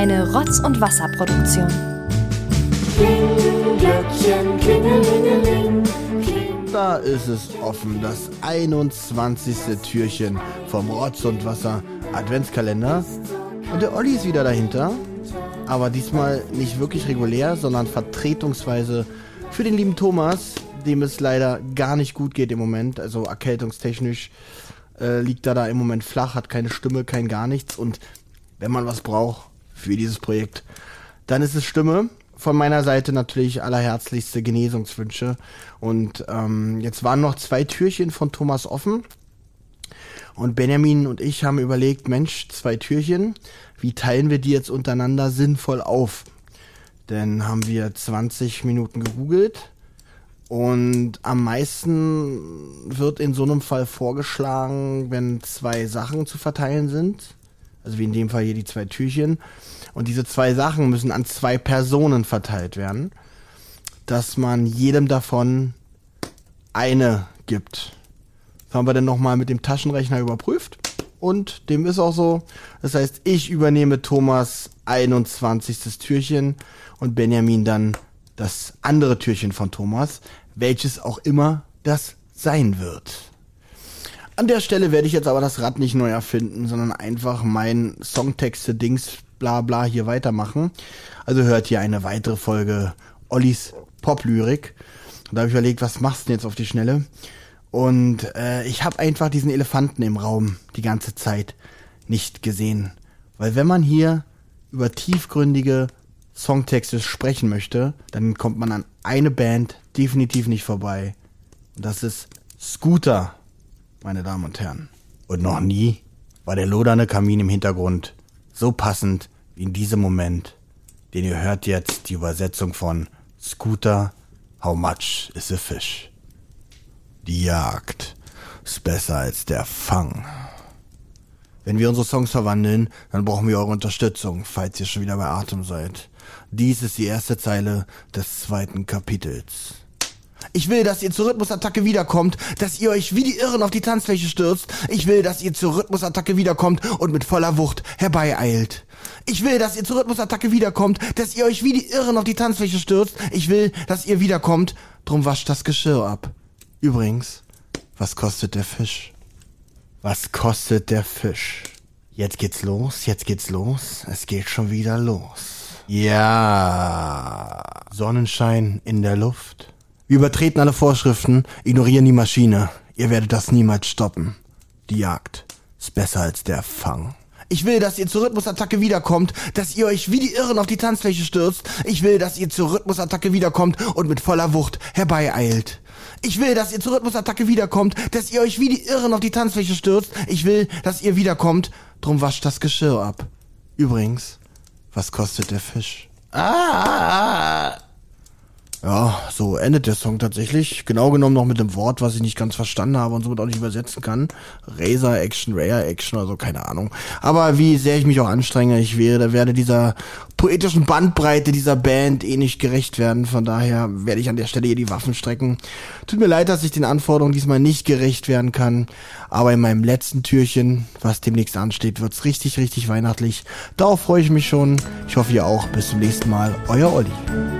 Eine Rotz- und Wasserproduktion. Da ist es offen, das 21. Türchen vom Rotz und Wasser Adventskalender. Und der Olli ist wieder dahinter. Aber diesmal nicht wirklich regulär, sondern vertretungsweise für den lieben Thomas, dem es leider gar nicht gut geht im Moment. Also erkältungstechnisch äh, liegt er da im Moment flach, hat keine Stimme, kein gar nichts. Und wenn man was braucht für dieses Projekt, dann ist es Stimme. Von meiner Seite natürlich allerherzlichste Genesungswünsche. Und ähm, jetzt waren noch zwei Türchen von Thomas offen. Und Benjamin und ich haben überlegt, Mensch, zwei Türchen, wie teilen wir die jetzt untereinander sinnvoll auf? Dann haben wir 20 Minuten gegoogelt und am meisten wird in so einem Fall vorgeschlagen, wenn zwei Sachen zu verteilen sind. Also wie in dem Fall hier die zwei Türchen. Und diese zwei Sachen müssen an zwei Personen verteilt werden. Dass man jedem davon eine gibt. Das haben wir dann nochmal mit dem Taschenrechner überprüft. Und dem ist auch so. Das heißt, ich übernehme Thomas 21. Türchen und Benjamin dann das andere Türchen von Thomas, welches auch immer das sein wird. An der Stelle werde ich jetzt aber das Rad nicht neu erfinden, sondern einfach mein Songtexte-Dings bla bla hier weitermachen. Also hört hier eine weitere Folge Ollis Pop-Lyrik. Da habe ich überlegt, was machst du denn jetzt auf die Schnelle? Und äh, ich habe einfach diesen Elefanten im Raum die ganze Zeit nicht gesehen. Weil wenn man hier über tiefgründige Songtexte sprechen möchte, dann kommt man an eine Band definitiv nicht vorbei. Und das ist Scooter, meine Damen und Herren. Und noch nie war der lodernde Kamin im Hintergrund so passend wie in diesem Moment, den ihr hört jetzt die Übersetzung von Scooter, How much is a fish? Die Jagd ist besser als der Fang. Wenn wir unsere Songs verwandeln, dann brauchen wir eure Unterstützung, falls ihr schon wieder bei Atem seid. Dies ist die erste Zeile des zweiten Kapitels. Ich will, dass ihr zur Rhythmusattacke wiederkommt, dass ihr euch wie die Irren auf die Tanzfläche stürzt. Ich will, dass ihr zur Rhythmusattacke wiederkommt und mit voller Wucht herbeieilt. Ich will, dass ihr zur Rhythmusattacke wiederkommt, dass ihr euch wie die Irren auf die Tanzfläche stürzt. Ich will, dass ihr wiederkommt, drum wascht das Geschirr ab. Übrigens, was kostet der Fisch? Was kostet der Fisch? Jetzt geht's los, jetzt geht's los, es geht schon wieder los. Ja. Sonnenschein in der Luft. Wir übertreten alle Vorschriften, ignorieren die Maschine. Ihr werdet das niemals stoppen. Die Jagd ist besser als der Fang. Ich will, dass ihr zur Rhythmusattacke wiederkommt, dass ihr euch wie die Irren auf die Tanzfläche stürzt. Ich will, dass ihr zur Rhythmusattacke wiederkommt und mit voller Wucht herbeieilt. Ich will, dass ihr zur Rhythmusattacke wiederkommt, dass ihr euch wie die Irren auf die Tanzfläche stürzt. Ich will, dass ihr wiederkommt, drum wascht das Geschirr ab. Übrigens, was kostet der Fisch? Ah! Ja, so endet der Song tatsächlich. Genau genommen noch mit einem Wort, was ich nicht ganz verstanden habe und somit auch nicht übersetzen kann. Razor Action, Rare Action oder so, keine Ahnung. Aber wie sehr ich mich auch anstrenge, ich werde, werde dieser poetischen Bandbreite dieser Band eh nicht gerecht werden. Von daher werde ich an der Stelle hier die Waffen strecken. Tut mir leid, dass ich den Anforderungen diesmal nicht gerecht werden kann. Aber in meinem letzten Türchen, was demnächst ansteht, wird's richtig, richtig weihnachtlich. Darauf freue ich mich schon. Ich hoffe ihr auch. Bis zum nächsten Mal. Euer Olli.